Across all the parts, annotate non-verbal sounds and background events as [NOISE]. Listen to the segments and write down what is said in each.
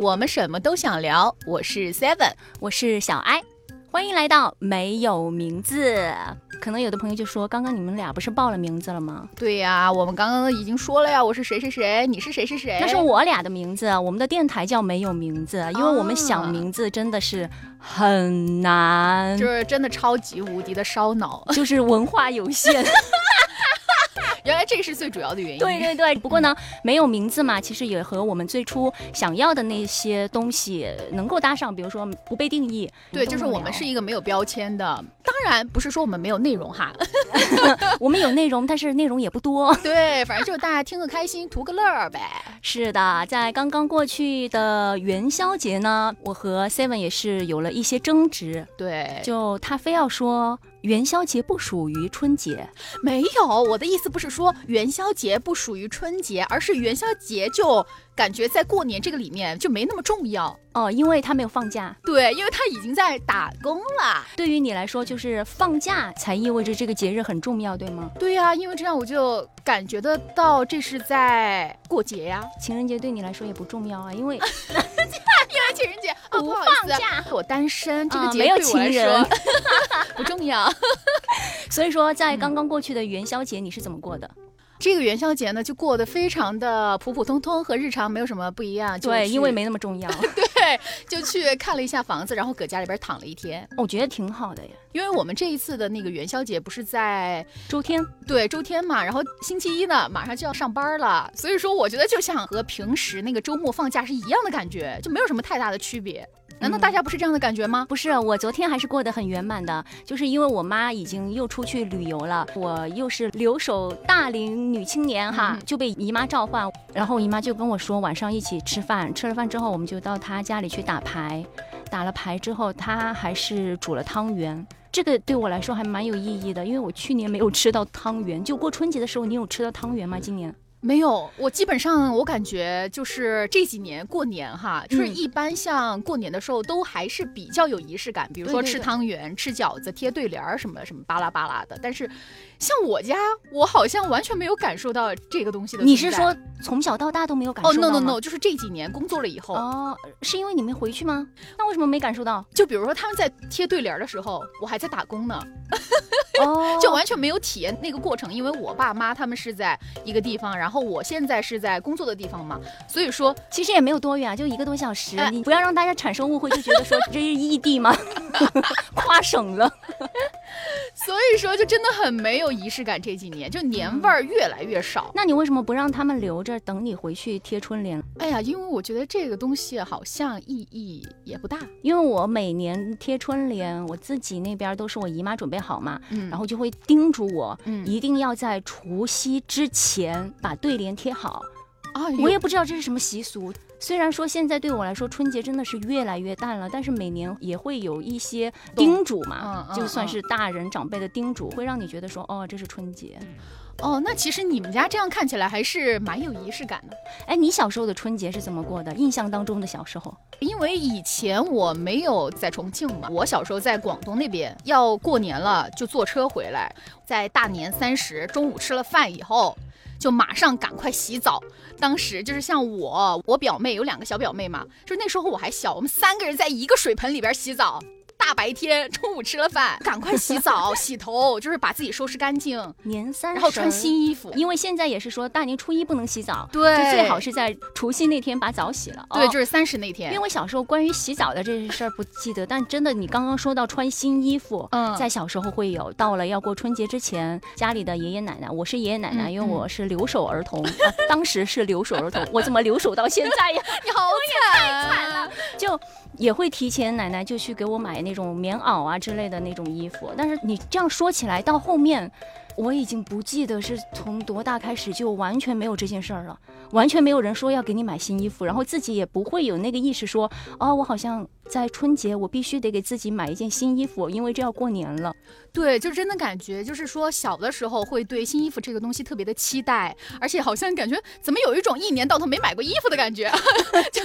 我们什么都想聊。我是 Seven，我是小艾，欢迎来到没有名字。可能有的朋友就说，刚刚你们俩不是报了名字了吗？对呀，我们刚刚已经说了呀，我是谁谁谁，你是谁谁谁，那是我俩的名字。我们的电台叫没有名字，因为我们想名字真的是很难，就是真的超级无敌的烧脑，就是文化有限。[LAUGHS] 原来这是最主要的原因。对对对，不过呢，没有名字嘛，其实也和我们最初想要的那些东西能够搭上，比如说不被定义。对，就是我们是一个没有标签的。当然不是说我们没有内容哈，[LAUGHS] 我们有内容，但是内容也不多。[LAUGHS] 对，反正就是大家听个开心，图个乐儿呗。是的，在刚刚过去的元宵节呢，我和 Seven 也是有了一些争执。对，就他非要说。元宵节不属于春节，没有，我的意思不是说元宵节不属于春节，而是元宵节就感觉在过年这个里面就没那么重要哦，因为他没有放假，对，因为他已经在打工了。对于你来说，就是放假才意味着这个节日很重要，对吗？对呀，因为这样我就感觉得到这是在过节呀。情人节对你来说也不重要啊，因为因 [LAUGHS] 为情人节不放假，我单身，这个节没有情人。[LAUGHS] 不重要，[LAUGHS] 所以说在刚刚过去的元宵节你是怎么过的？这个元宵节呢就过得非常的普普通通，和日常没有什么不一样。对，因为没那么重要。[LAUGHS] 对，[LAUGHS] 就去看了一下房子，然后搁家里边躺了一天。我觉得挺好的呀，因为我们这一次的那个元宵节不是在周天，对，周天嘛，然后星期一呢马上就要上班了，所以说我觉得就像和平时那个周末放假是一样的感觉，就没有什么太大的区别。难道大家不是这样的感觉吗？不是，我昨天还是过得很圆满的，就是因为我妈已经又出去旅游了，我又是留守大龄女青年哈，就被姨妈召唤，然后姨妈就跟我说晚上一起吃饭，吃了饭之后我们就到她家里去打牌，打了牌之后她还是煮了汤圆，这个对我来说还蛮有意义的，因为我去年没有吃到汤圆，就过春节的时候你有吃到汤圆吗？今年？没有，我基本上我感觉就是这几年过年哈，就是一般像过年的时候都还是比较有仪式感，比如说吃汤圆、吃饺子、贴对联儿什么什么巴拉巴拉的。但是像我家，我好像完全没有感受到这个东西的。你是说从小到大都没有感受到哦，no no no，就是这几年工作了以后哦，是因为你没回去吗？那为什么没感受到？就比如说他们在贴对联儿的时候，我还在打工呢。哦，[LAUGHS] 就完全没有体验那个过程，因为我爸妈他们是在一个地方，然后我现在是在工作的地方嘛，所以说其实也没有多远，就一个多小时。你不要让大家产生误会，就觉得说这是异地吗？[LAUGHS] 跨省了。[LAUGHS] 所以说就真的很没有仪式感，这几年就年味儿越来越少。那你为什么不让他们留着，等你回去贴春联？哎呀，因为我觉得这个东西好像意义也不大。因为我每年贴春联，我自己那边都是我姨妈准备好嘛，嗯，然后就会叮嘱我，嗯，一定要在除夕之前把对联贴好。啊，我也不知道这是什么习俗。虽然说现在对我来说春节真的是越来越淡了，但是每年也会有一些叮嘱嘛，就算是大人长辈的叮嘱，会让你觉得说哦，这是春节。哦，那其实你们家这样看起来还是蛮有仪式感的。哎，你小时候的春节是怎么过的？印象当中的小时候，因为以前我没有在重庆嘛，我小时候在广东那边，要过年了就坐车回来，在大年三十中午吃了饭以后。就马上赶快洗澡。当时就是像我，我表妹有两个小表妹嘛，就那时候我还小，我们三个人在一个水盆里边洗澡。大白天中午吃了饭，[LAUGHS] 赶快洗澡 [LAUGHS] 洗头，就是把自己收拾干净。年三十，然后穿新衣服，因为现在也是说大年初一不能洗澡，对，就最好是在除夕那天把澡洗了。对，就是三十那天。因为小时候关于洗澡的这些事儿不记得，但真的你刚刚说到穿新衣服，嗯，在小时候会有。到了要过春节之前，家里的爷爷奶奶，我是爷爷奶奶，因为我是留守儿童，当时是留守儿童，我怎么留守到现在呀？[LAUGHS] 你好惨，太惨了，就。也会提前，奶奶就去给我买那种棉袄啊之类的那种衣服。但是你这样说起来，到后面我已经不记得是从多大开始就完全没有这件事儿了，完全没有人说要给你买新衣服，然后自己也不会有那个意识说，哦，我好像。在春节，我必须得给自己买一件新衣服，因为这要过年了。对，就真的感觉，就是说小的时候会对新衣服这个东西特别的期待，而且好像感觉怎么有一种一年到头没买过衣服的感觉。[LAUGHS] 就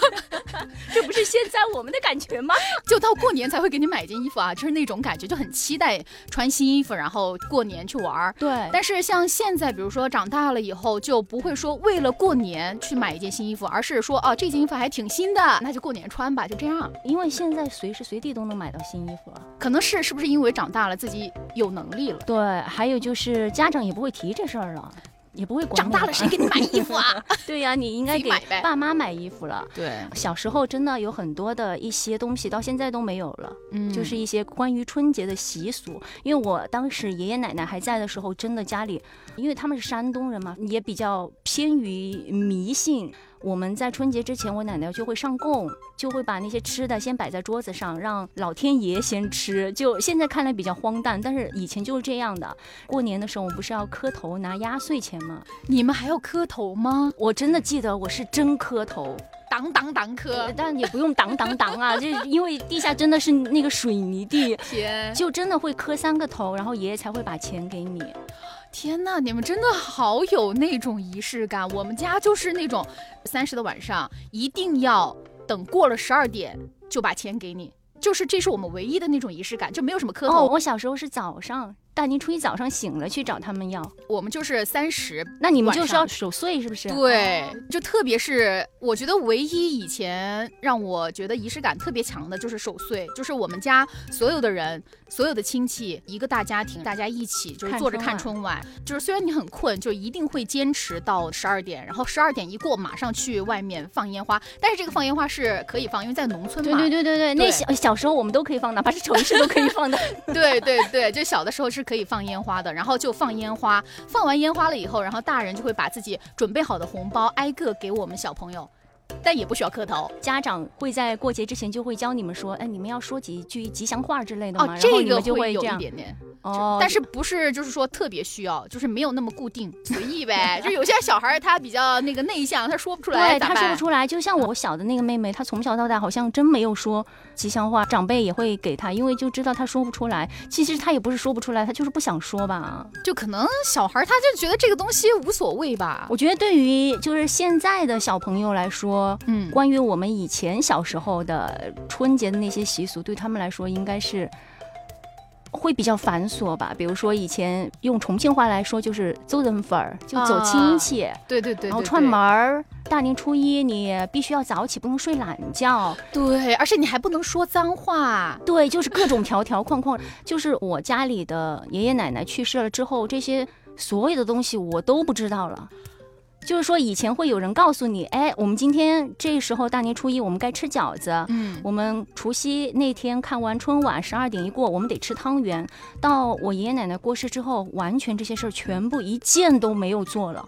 这不是现在我们的感觉吗？[LAUGHS] 就到过年才会给你买一件衣服啊，就是那种感觉，就很期待穿新衣服，然后过年去玩儿。对，但是像现在，比如说长大了以后，就不会说为了过年去买一件新衣服，而是说哦，这件衣服还挺新的，那就过年穿吧，就这样。因为现在随时随地都能买到新衣服了，可能是是不是因为长大了自己有能力了？对，还有就是家长也不会提这事儿了。也不会长大了谁给你买衣服啊？[LAUGHS] 对呀，你应该给爸妈买衣服了。对，小时候真的有很多的一些东西到现在都没有了，嗯，就是一些关于春节的习俗。因为我当时爷爷奶奶还在的时候，真的家里，因为他们是山东人嘛，也比较偏于迷信。我们在春节之前，我奶奶就会上供，就会把那些吃的先摆在桌子上，让老天爷先吃。就现在看来比较荒诞，但是以前就是这样的。过年的时候，我们不是要磕头拿压岁钱吗？你们还要磕头吗？我真的记得我是真磕头，当当当磕，但也不用当当当啊，[LAUGHS] 就因为地下真的是那个水泥地，天，就真的会磕三个头，然后爷爷才会把钱给你。天呐，你们真的好有那种仪式感。我们家就是那种三十的晚上一定要等过了十二点就把钱给你，就是这是我们唯一的那种仪式感，就没有什么磕头。我小时候是早上。大年初一早上醒了去找他们要，我们就是三十，那你们就是要守岁是不是？对，就特别是我觉得唯一以前让我觉得仪式感特别强的就是守岁，就是我们家所有的人，所有的亲戚，一个大家庭，大家一起就是坐着看春晚，就是虽然你很困，就一定会坚持到十二点，然后十二点一过马上去外面放烟花，但是这个放烟花是可以放，因为在农村嘛。对对对对对，那小小时候我们都可以放，哪怕是城市都可以放的。[LAUGHS] [LAUGHS] 对对对，就小的时候是。可以放烟花的，然后就放烟花。放完烟花了以后，然后大人就会把自己准备好的红包挨个给我们小朋友，但也不需要磕头。家长会在过节之前就会教你们说，哎，你们要说几句吉祥话之类的吗？哦，这个就会有一点点。哦，但是不是就是说特别需要，就是没有那么固定，随意呗。就有些小孩他比较那个内向，他说不出来，对，他说不出来。就像我小的那个妹妹，她从小到大好像真没有说吉祥话，长辈也会给她，因为就知道她说不出来。其实她也不是说不出来，她就是不想说吧。就可能小孩他就觉得这个东西无所谓吧。我觉得对于就是现在的小朋友来说，嗯，关于我们以前小时候的春节的那些习俗，对他们来说应该是。会比较繁琐吧，比如说以前用重庆话来说就是走人份儿，就走亲戚，对对对，然后串门儿，大年初一你必须要早起，不能睡懒觉，对，而且你还不能说脏话，对，就是各种条条框框。就是我家里的爷爷奶奶去世了之后，这些所有的东西我都不知道了。就是说，以前会有人告诉你，哎，我们今天这时候大年初一，我们该吃饺子。嗯，我们除夕那天看完春晚，十二点一过，我们得吃汤圆。到我爷爷奶奶过世之后，完全这些事儿全部一件都没有做了。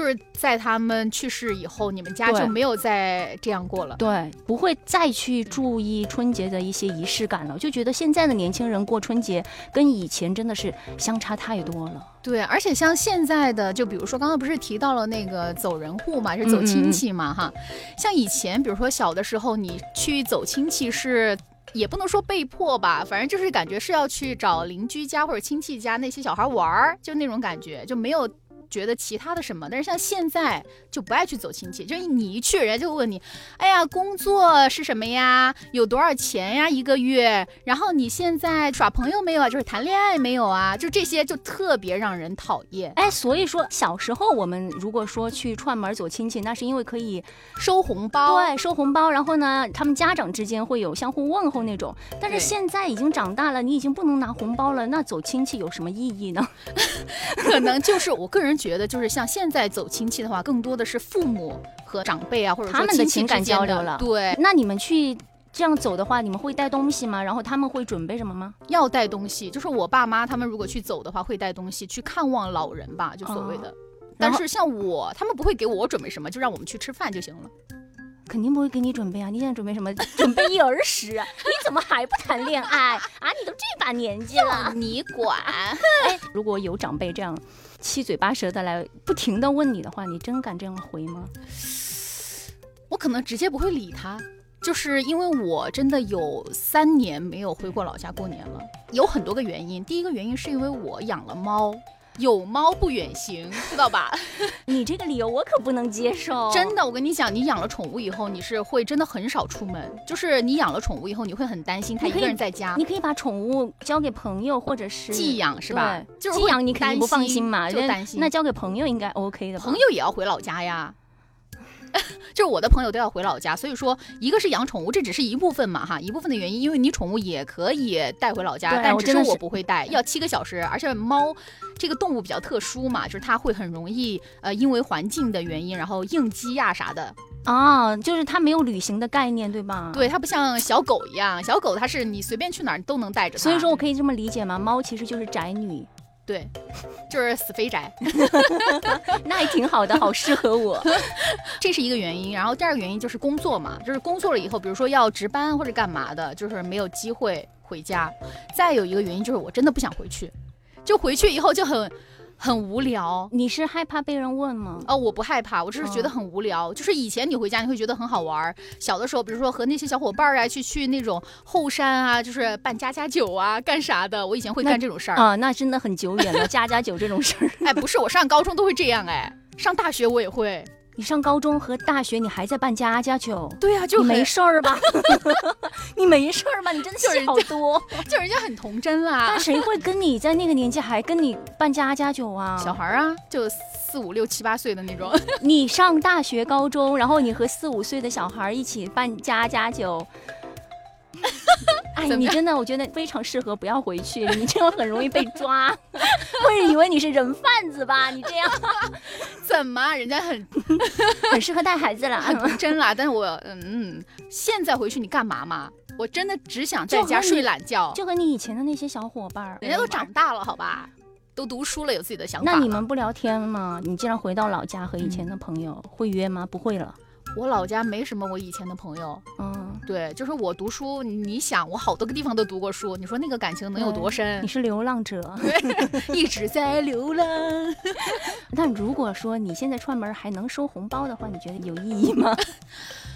就是在他们去世以后，你们家就没有再这样过了。对，不会再去注意春节的一些仪式感了，就觉得现在的年轻人过春节跟以前真的是相差太多了。对，而且像现在的，就比如说刚刚不是提到了那个走人户嘛，是走亲戚嘛，哈。像以前，比如说小的时候，你去走亲戚是也不能说被迫吧，反正就是感觉是要去找邻居家或者亲戚家那些小孩玩儿，就那种感觉，就没有。觉得其他的什么，但是像现在就不爱去走亲戚，就是你一去，人家就问你，哎呀，工作是什么呀？有多少钱呀？一个月？然后你现在耍朋友没有啊？就是谈恋爱没有啊？就这些就特别让人讨厌。哎，所以说小时候我们如果说去串门走亲戚，那是因为可以收红包，对，收红包。然后呢，他们家长之间会有相互问候那种。但是现在已经长大了，你已经不能拿红包了，那走亲戚有什么意义呢？[LAUGHS] 可能就是我个人。觉得就是像现在走亲戚的话，更多的是父母和长辈啊，或者他们的情感交流了。对，那你们去这样走的话，你们会带东西吗？然后他们会准备什么吗？要带东西，就是我爸妈他们如果去走的话，会带东西去看望老人吧，就所谓的。但是像我，他们不会给我准备什么，就让我们去吃饭就行了。肯定不会给你准备啊！你现在准备什么？准备儿时？[LAUGHS] 你怎么还不谈恋爱啊？你都这把年纪了，[LAUGHS] 你管？[LAUGHS] 哎，如果有长辈这样七嘴八舌的来不停的问你的话，你真敢这样回吗？我可能直接不会理他，就是因为我真的有三年没有回过老家过年了，有很多个原因。第一个原因是因为我养了猫。有猫不远行，[LAUGHS] 知道吧？你这个理由我可不能接受。真的，我跟你讲，你养了宠物以后，你是会真的很少出门。就是你养了宠物以后，你会很担心它一个人在家。你可以把宠物交给朋友，或者是寄养，是吧？就是寄养你肯定不放心嘛，就担心。那交给朋友应该 OK 的。朋友也要回老家呀。[LAUGHS] 就是我的朋友都要回老家，所以说一个是养宠物，这只是一部分嘛哈，一部分的原因，因为你宠物也可以带回老家，但只是我不会带，要七个小时，而且猫这个动物比较特殊嘛，就是它会很容易呃因为环境的原因，然后应激呀啥的啊，就是它没有旅行的概念对吧？对，它不像小狗一样，小狗它是你随便去哪儿都能带着，所以说我可以这么理解吗？猫其实就是宅女。对，[LAUGHS] 就是死肥宅，[LAUGHS] 那也挺好的，好适合我。[LAUGHS] 这是一个原因，然后第二个原因就是工作嘛，就是工作了以后，比如说要值班或者干嘛的，就是没有机会回家。再有一个原因就是我真的不想回去，就回去以后就很。很无聊，你是害怕被人问吗？哦，我不害怕，我只是觉得很无聊。就是以前你回家你会觉得很好玩，小的时候，比如说和那些小伙伴啊去去那种后山啊，就是办家家酒啊，干啥的。我以前会干这种事儿啊，那真的很久远了，家家酒这种事儿。[LAUGHS] 哎，不是，我上高中都会这样，哎，上大学我也会。你上高中和大学，你还在办家家酒？对呀，就没事儿吧？[LAUGHS] 你没事儿吧？你真的想好多，就人家很童真啦。但谁会跟你在那个年纪还跟你办家家酒啊？小孩啊，就四五六七八岁的那种。你上大学、高中，然后你和四五岁的小孩一起办家家酒。[LAUGHS] 哎，你真的，我觉得非常适合不要回去，你这样很容易被抓，[LAUGHS] 会以为你是人贩子吧？你这样，[LAUGHS] 怎么？人家很很适合带孩子了，真啦。但是我，嗯，现在回去你干嘛嘛？我真的只想在家睡懒觉，就和你以前的那些小伙伴，人家都长大了，好吧？都读书了，有自己的想法。那你们不聊天吗？你既然回到老家和以前的朋友会约吗？不会了。我老家没什么我以前的朋友，嗯，对，就是我读书，你想我好多个地方都读过书，你说那个感情能有多深？你是流浪者，[LAUGHS] 对，一直在流浪。那如果说你现在串门还能收红包的话，你觉得有意义吗？[LAUGHS]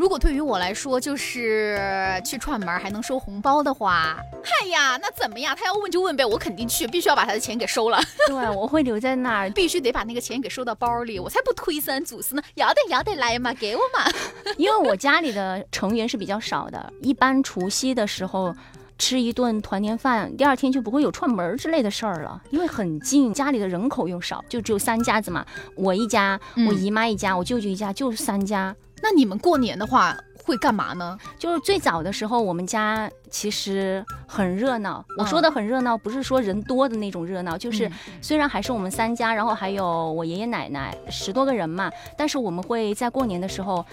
如果对于我来说，就是去串门还能收红包的话，嗨呀，那怎么样？他要问就问呗，我肯定去，必须要把他的钱给收了。[LAUGHS] 对，我会留在那儿，必须得把那个钱给收到包里，我才不推三阻四呢。要得要得来嘛，给我嘛。[LAUGHS] 因为我家里的成员是比较少的，一般除夕的时候吃一顿团年饭，第二天就不会有串门之类的事儿了，因为很近，家里的人口又少，就只有三家子嘛，我一家，我姨妈一家，我舅舅一家，就三家。那你们过年的话会干嘛呢？就是最早的时候，我们家其实很热闹。我说的很热闹，不是说人多的那种热闹，就是虽然还是我们三家，然后还有我爷爷奶奶十多个人嘛，但是我们会在过年的时候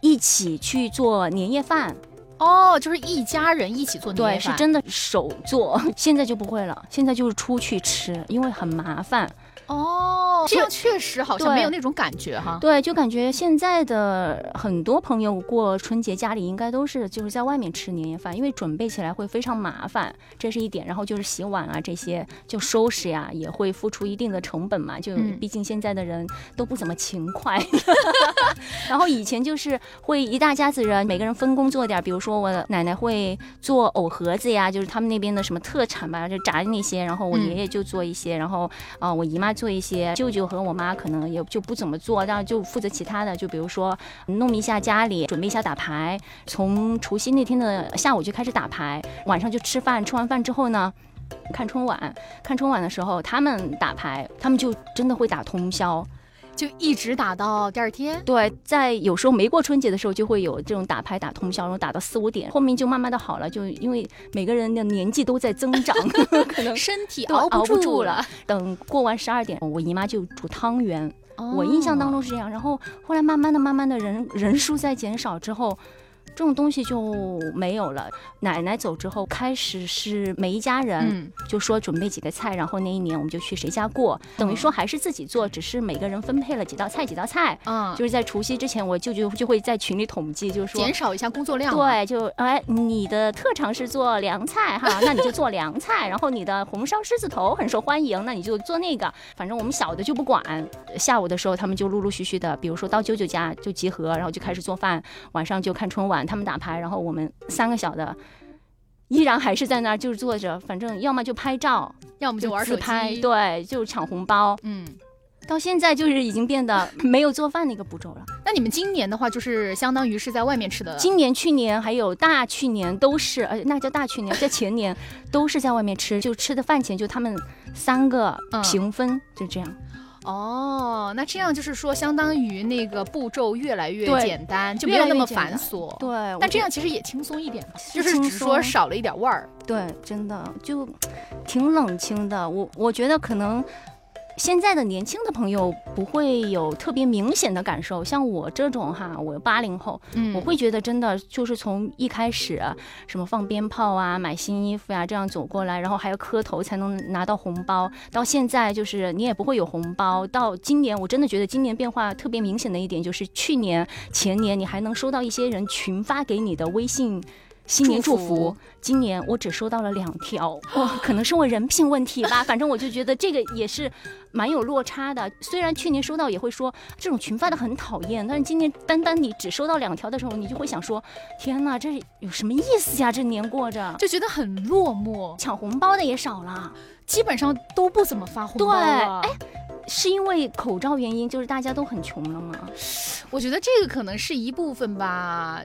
一起去做年夜饭。哦，就是一家人一起做年夜饭，对，是真的手做。[LAUGHS] 现在就不会了，现在就是出去吃，因为很麻烦。哦，这样确实好像没有那种感觉哈。对，就感觉现在的很多朋友过春节家里应该都是就是在外面吃年夜饭，因为准备起来会非常麻烦，这是一点。然后就是洗碗啊这些，就收拾呀也会付出一定的成本嘛。[LAUGHS] 就毕竟现在的人都不怎么勤快。[LAUGHS] 然后以前就是会一大家子人，每个人分工做点，比如说我奶奶会做藕盒子呀，就是他们那边的什么特产吧，就炸的那些。然后我爷爷就做一些，然后啊我姨妈。做一些，舅舅和我妈可能也就不怎么做，然后就负责其他的，就比如说弄一下家里，准备一下打牌。从除夕那天的下午就开始打牌，晚上就吃饭，吃完饭之后呢，看春晚。看春晚的时候，他们打牌，他们就真的会打通宵。就一直打到第二天，对，在有时候没过春节的时候，就会有这种打牌打通宵，然后打到四五点，后面就慢慢的好了，就因为每个人的年纪都在增长，[LAUGHS] 可能身体熬不住了。等过完十二点，我姨妈就煮汤圆，我印象当中是这样。然后后来慢慢的、慢慢的人人数在减少之后。这种东西就没有了。奶奶走之后，开始是每一家人就说准备几个菜，然后那一年我们就去谁家过，等于说还是自己做，只是每个人分配了几道菜，几道菜。嗯，就是在除夕之前，我舅舅就会在群里统计，就是说减少一下工作量。对，就哎，你的特长是做凉菜哈，[LAUGHS] 那你就做凉菜。然后你的红烧狮子头很受欢迎，那你就做那个。反正我们小的就不管。下午的时候，他们就陆陆续续的，比如说到舅舅家就集合，然后就开始做饭，晚上就看春晚。他们打牌，然后我们三个小的依然还是在那儿就是坐着，反正要么就拍照，要么就玩自拍，对，就抢红包。嗯。到现在就是已经变得没有做饭那个步骤了。那你们今年的话，就是相当于是在外面吃的。今年、去年还有大去年都是，呃，那叫大去年，在前年都是在外面吃，就吃的饭钱就他们三个平分，就这样。哦，那这样就是说，相当于那个步骤越来越简单，就没有那么繁琐。对，那这样其实也轻松一点，就是只是说少了一点味儿。对，真的就挺冷清的。我我觉得可能。现在的年轻的朋友不会有特别明显的感受，像我这种哈，我八零后，嗯，我会觉得真的就是从一开始什么放鞭炮啊、买新衣服呀这样走过来，然后还要磕头才能拿到红包，到现在就是你也不会有红包。到今年，我真的觉得今年变化特别明显的一点就是，去年前年你还能收到一些人群发给你的微信。新年祝福，今年我只收到了两条，哇，可能是我人品问题吧，[LAUGHS] 反正我就觉得这个也是蛮有落差的。虽然去年收到也会说这种群发的很讨厌，但是今年单单你只收到两条的时候，你就会想说，天哪，这有什么意思呀？这年过着就觉得很落寞，抢红包的也少了，基本上都不怎么发红包了。哎，是因为口罩原因，就是大家都很穷了吗？我觉得这个可能是一部分吧。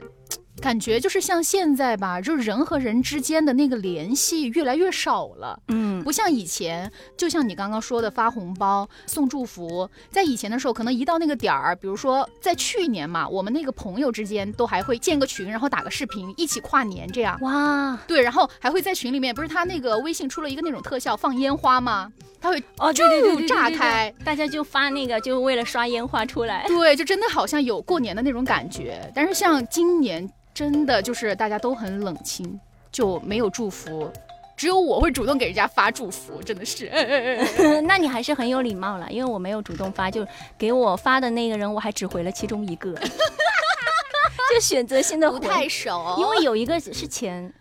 感觉就是像现在吧，就是人和人之间的那个联系越来越少了。嗯，不像以前，就像你刚刚说的发红包、送祝福，在以前的时候，可能一到那个点儿，比如说在去年嘛，我们那个朋友之间都还会建个群，然后打个视频，一起跨年这样。哇，对，然后还会在群里面，不是他那个微信出了一个那种特效，放烟花吗？他会哦，对对对，炸开，大家就发那个，就为了刷烟花出来。对，就真的好像有过年的那种感觉。但是像今年。真的就是大家都很冷清，就没有祝福，只有我会主动给人家发祝福，真的是。[LAUGHS] 那你还是很有礼貌了，因为我没有主动发，就给我发的那个人，我还只回了其中一个，[LAUGHS] 就选择性的不太熟，因为有一个是前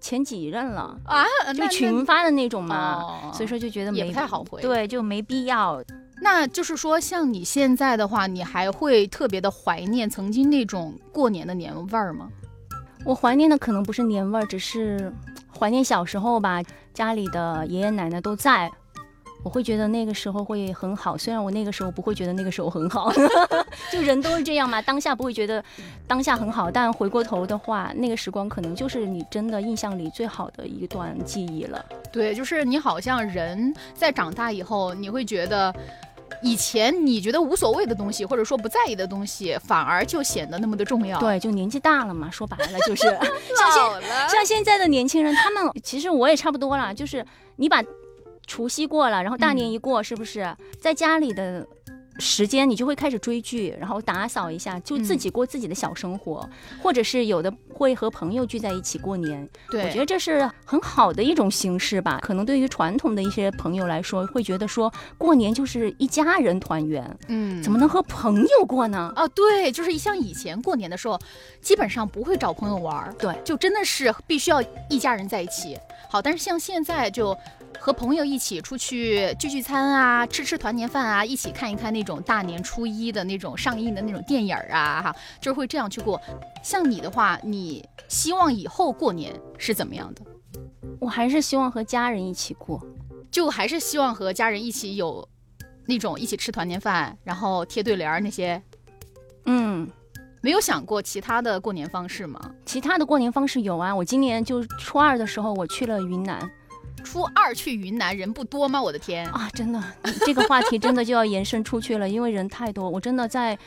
前几任了啊，就群发的那种嘛，所以说就觉得也不太好回，对，就没必要。那就是说，像你现在的话，你还会特别的怀念曾经那种过年的年味儿吗？我怀念的可能不是年味儿，只是怀念小时候吧，家里的爷爷奶奶都在，我会觉得那个时候会很好。虽然我那个时候不会觉得那个时候很好，[LAUGHS] 就人都是这样嘛，当下不会觉得当下很好，但回过头的话，那个时光可能就是你真的印象里最好的一段记忆了。对，就是你好像人在长大以后，你会觉得。以前你觉得无所谓的东西，或者说不在意的东西，反而就显得那么的重要。对，就年纪大了嘛，说白了就是 [LAUGHS] 像现。像现在的年轻人，他们其实我也差不多了，就是你把除夕过了，然后大年一过，是不是在家里的？时间你就会开始追剧，然后打扫一下，就自己过自己的小生活，或者是有的会和朋友聚在一起过年。对，我觉得这是很好的一种形式吧。可能对于传统的一些朋友来说，会觉得说过年就是一家人团圆，嗯，怎么能和朋友过呢？哦，对，就是像以前过年的时候，基本上不会找朋友玩，对，就真的是必须要一家人在一起。好，但是像现在就。和朋友一起出去聚聚餐啊，吃吃团年饭啊，一起看一看那种大年初一的那种上映的那种电影啊，哈，就是会这样去过。像你的话，你希望以后过年是怎么样的？我还是希望和家人一起过，就还是希望和家人一起有那种一起吃团年饭，然后贴对联那些。嗯，没有想过其他的过年方式吗？其他的过年方式有啊，我今年就初二的时候我去了云南。初二去云南人不多吗？我的天啊，真的，这个话题真的就要延伸出去了，因为人太多。我真的在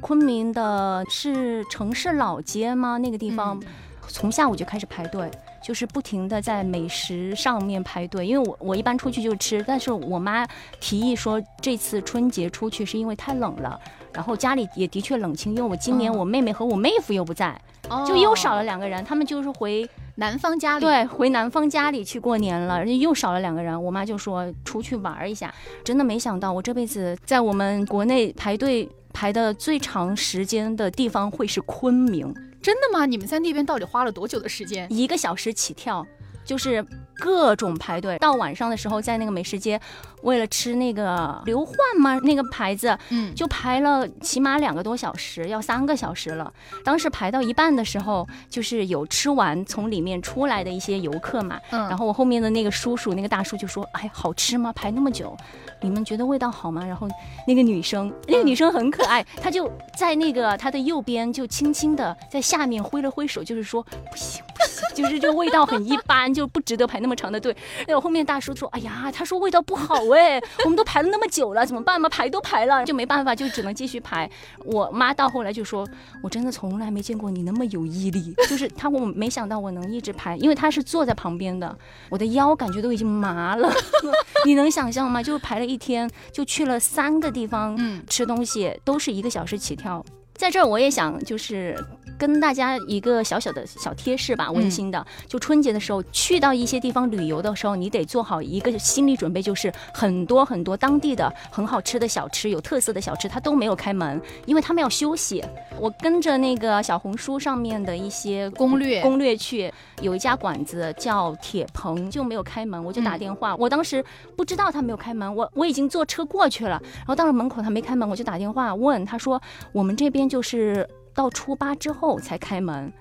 昆明的是城市老街吗？那个地方从下午就开始排队，就是不停的在美食上面排队。因为我我一般出去就吃，但是我妈提议说这次春节出去是因为太冷了，然后家里也的确冷清，因为我今年我妹妹和我妹夫又不在，就又少了两个人，他们就是回。男方家里对，回男方家里去过年了，人家又少了两个人。我妈就说出去玩一下，真的没想到我这辈子在我们国内排队排的最长时间的地方会是昆明。真的吗？你们在那边到底花了多久的时间？一个小时起跳，就是各种排队。到晚上的时候，在那个美食街，为了吃那个刘焕吗？那个牌子，嗯，就排了起码两个多小时，要三个小时了。当时排到一半的时候，就是有吃完从里面出来的一些游客嘛，嗯然后我后面的那个叔叔，那个大叔就说：“哎，好吃吗？排那么久，你们觉得味道好吗？”然后那个女生，那个女生很可爱，[LAUGHS] 她就在那个她的右边，就轻轻的在下面挥了挥手，就是说不行不行，就是这个味道很一般，就不值得排那么长的队。哎呦后面大叔说：“哎呀，他说味道不好哎，[LAUGHS] 我们都排了那么久了，怎么办嘛？排都排了，就没办法，就只能继续排。”我妈到后来就说：“我真的从来没见过你那么有毅力，就是她，我没想到我能一直排，因为她是坐在旁边的，我的腰感觉都已经麻了，[LAUGHS] 你能想象吗？就排了一天，就去了三个地方嗯吃东西，都是一个小时起跳。在这儿我也想就是跟大家一个小小的小贴士吧，温馨的，就春节的时候去到一些地方旅游的时候，你得做好一个心理准备，就是很多很多当地的很好吃的小吃、有特色的小吃，它都没有开门，因为他们要休息。我跟着那个小红书上面的一些攻略攻略去，有一家馆子叫铁棚，就没有开门，我就打电话。我当时不知道他没有开门，我我已经坐车过去了，然后到了门口他没开门，我就打电话问他说，我们这边就是到初八之后才开门。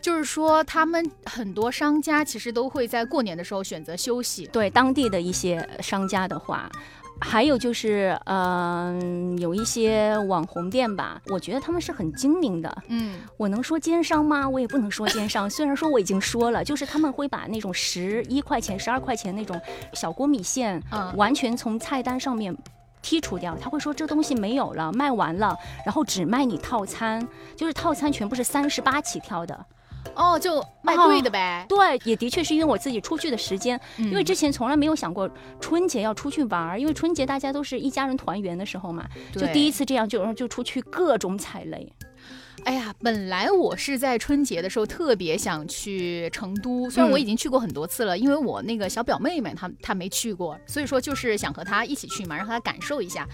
就是说他们很多商家其实都会在过年的时候选择休息。对当地的一些商家的话。还有就是，嗯、有一些网红店吧，我觉得他们是很精明的。嗯我能说奸商吗？我也不能说奸商。[LAUGHS] 虽然说我已经说了，就是他们会把那种十一块钱、十二块钱那种小锅米线，嗯完全从菜单上面剔除掉。他会说这东西没有了，卖完了，然后只卖你套餐，就是套餐全部是三十八起跳的。哦，就卖贵的呗。对，也的确是因为我自己出去的时间，嗯因为之前从来没有想过春节要出去玩儿，因为春节大家都是一家人团圆的时候嘛，就第一次这样就就出去各种踩雷。哎呀，本来我是在春节的时候特别想去成都，虽然嗯我已经去过很多次了，因为我那个小表妹妹她她没去过，所以说就是想和她一起去嘛，让她感受一下。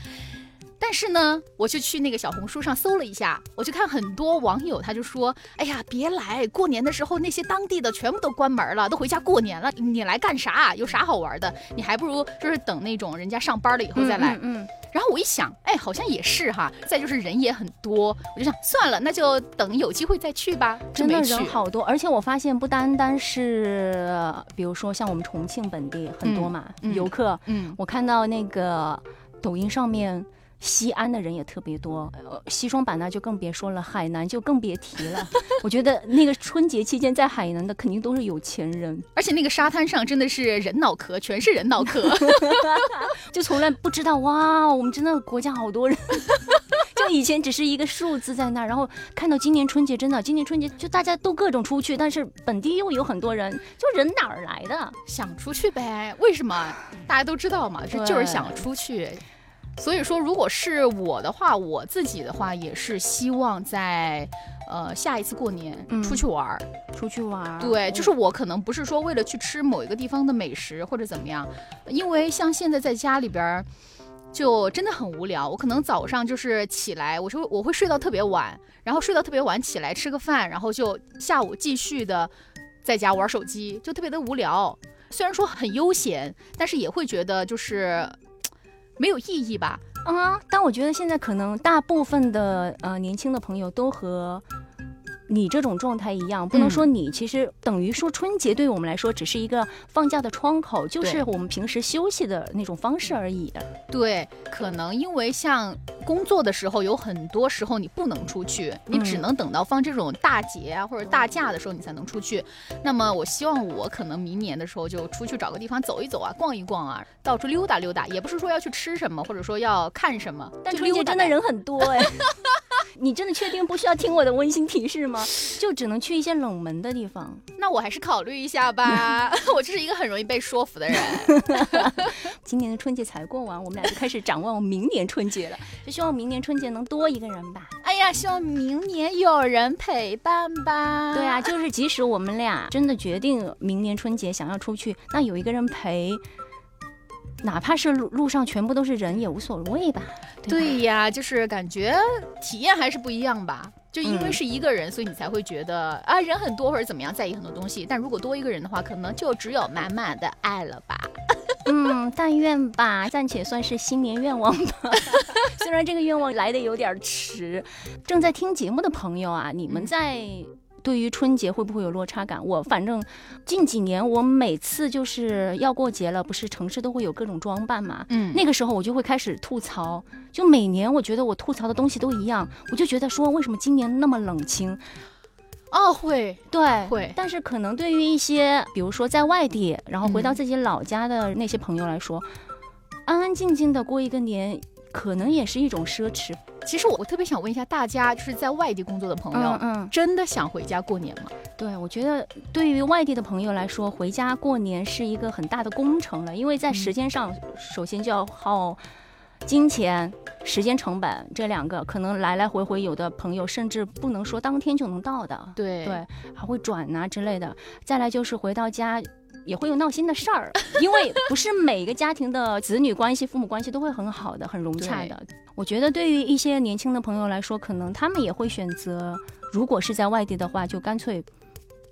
但是呢，我就去那个小红书上搜了一下，我就看很多网友他就说：“哎呀，别来，过年的时候那些当地的全部都关门了，都回家过年了，你来干啥？有啥好玩的？你还不如就是等那种人家上班了以后再来。嗯嗯然后我一想，哎，好像也是哈。再就是人也很多，我就想算了，那就等有机会再去吧。真的人好多，而且我发现不单单是，比如说像我们重庆本地很多嘛、游客，嗯，我看到那个抖音上面。西安的人也特别多，呃，西双版纳就更别说了，海南就更别提了。[LAUGHS] 我觉得那个春节期间在海南的肯定都是有钱人，而且那个沙滩上真的是人脑壳，全是人脑壳。[LAUGHS] 就从来不知道哇，我们真的国家好多人。[LAUGHS] 就以前只是一个数字在那儿，然后看到今年春节，真的今年春节就大家都各种出去，但是本地又有很多人，就人哪儿来的？想出去呗？为什么？大家都知道嘛，这就是想出去。所以说，如果是我的话，我自己的话也是希望在，呃，下一次过年嗯出去玩儿。出去玩儿？对，就是我可能不是说为了去吃某一个地方的美食或者怎么样，因为像现在在家里边儿。就真的很无聊，我可能早上就是起来，我就我会睡到特别晚，然后睡到特别晚起来吃个饭，然后就下午继续的在家玩手机，就特别的无聊。虽然说很悠闲，但是也会觉得就是没有意义吧。啊，但我觉得现在可能大部分的呃年轻的朋友都和你这种状态一样，不能嗯说你，其实等于说春节对于我们来说只是一个放假的窗口，就是我们平时休息的那种方式而已。对，可能因为像工作的时候，有很多时候你不能出去，你只嗯能等到放这种大节啊或者大假的时候你才能出去。那么我希望我可能明年的时候就出去找个地方走一走啊，逛一逛啊，到处溜达溜达，也不是说要去吃什么或者说要看什么，但春节真的人很多哎。[LAUGHS] [LAUGHS] [LAUGHS] 你真的确定不需要听我的温馨提示吗？[LAUGHS] 就只能去一些冷门的地方。那我还是考虑一下吧。[LAUGHS] 我就是一个很容易被说服的人。[LAUGHS] 今年的春节才过完，我们俩就开始展望明年春节了。就希望明年春节能多一个人吧。哎呀，希望明年有人陪伴吧。对啊，，就是即使我们俩真的决定明年春节想要出去，那有一个人陪，哪怕是路路上全部都是人也无所谓吧？对呀，就是感觉体验还是不一样吧。就因为是一个人，所以你才会觉得啊，人很多或者怎么样，在意很多东西。但如果多一个人的话，可能就只有满满的爱了吧。[LAUGHS] 嗯，但愿吧，暂且算是新年愿望吧。[LAUGHS] 虽然这个愿望来的有点迟。正在听节目的朋友啊，你们在。对于春节会不会有落差感？我反正近几年，我每次就是要过节了，不是城市都会有各种装扮嘛。嗯，那个时候我就会开始吐槽，就每年我觉得我吐槽的东西都一样，我就觉得说为什么今年那么冷清？哦，会，对，会。但是可能对于一些，比如说在外地，然后回到自己老家的那些朋友来说，安安静静的过一个年。可能也是一种奢侈。其实我我特别想问一下大家，就是在外地工作的朋友，嗯，真的想回家过年吗？对，我觉得对于外地的朋友来说，回家过年是一个很大的工程了，因为在时间上，首先就要耗金钱、时间成本这两个，可能来来回回，有的朋友甚至不能说当天就能到的，对对，还会转啊之类的。再来就是回到家。也会有闹心的事儿，[LAUGHS] 因为不是每个家庭的子女关系、父母关系都会很好的、很融洽的。我觉得对于一些年轻的朋友来说，可能他们也会选择，如果是在外地的话，就干脆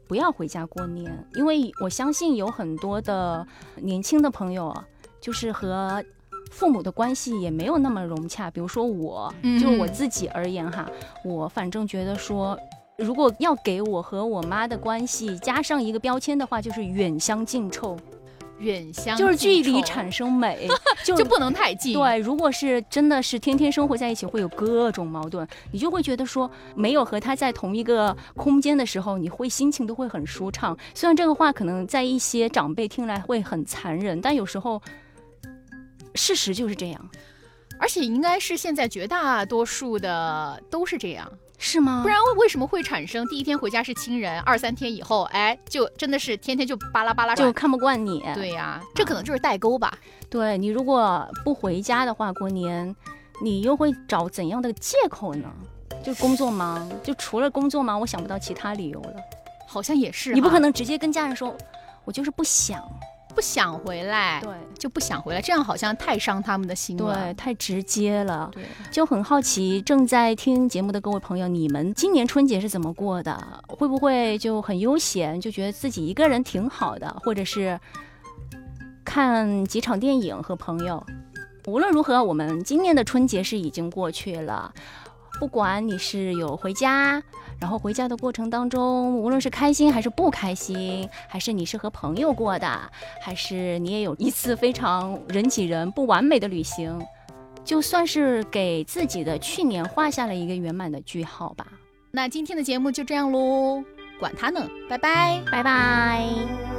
不要回家过年，因为我相信有很多的年轻的朋友，就是和父母的关系也没有那么融洽。比如说我，就我自己而言哈，我反正觉得说。如果要给我和我妈的关系加上一个标签的话，就是远香近臭。远香就是距离产生美，[LAUGHS] 就就不能太近。对，如果是真的是天天生活在一起，会有各种矛盾，你就会觉得说没有和他在同一个空间的时候，你会心情都会很舒畅。虽然这个话可能在一些长辈听来会很残忍，但有时候事实就是这样，而且应该是现在绝大多数的都是这样。是吗？不然为为什么会产生第一天回家是亲人，二三天以后，哎，就真的是天天就巴拉巴拉，就看不惯你。对呀，这可能就是代沟吧。对你如果不回家的话，过年你又会找怎样的借口呢？就工作忙，就除了工作忙，我想不到其他理由了。好像也是，你不可能直接跟家人说，我就是不想。不想回来，对，就不想回来，这样好像太伤他们的心了，对，太直接了，对，就很好奇，正在听节目的各位朋友，你们今年春节是怎么过的？会不会就很悠闲，就觉得自己一个人挺好的，或者是看几场电影和朋友？无论如何，我们今年的春节是已经过去了。不管你是有回家，然后回家的过程当中，无论是开心还是不开心，还是你是和朋友过的，还是你也有一次非常人挤人、不完美的旅行，就算是给自己的去年画下了一个圆满的句号吧。那今天的节目就这样喽，管他呢，拜拜，拜拜。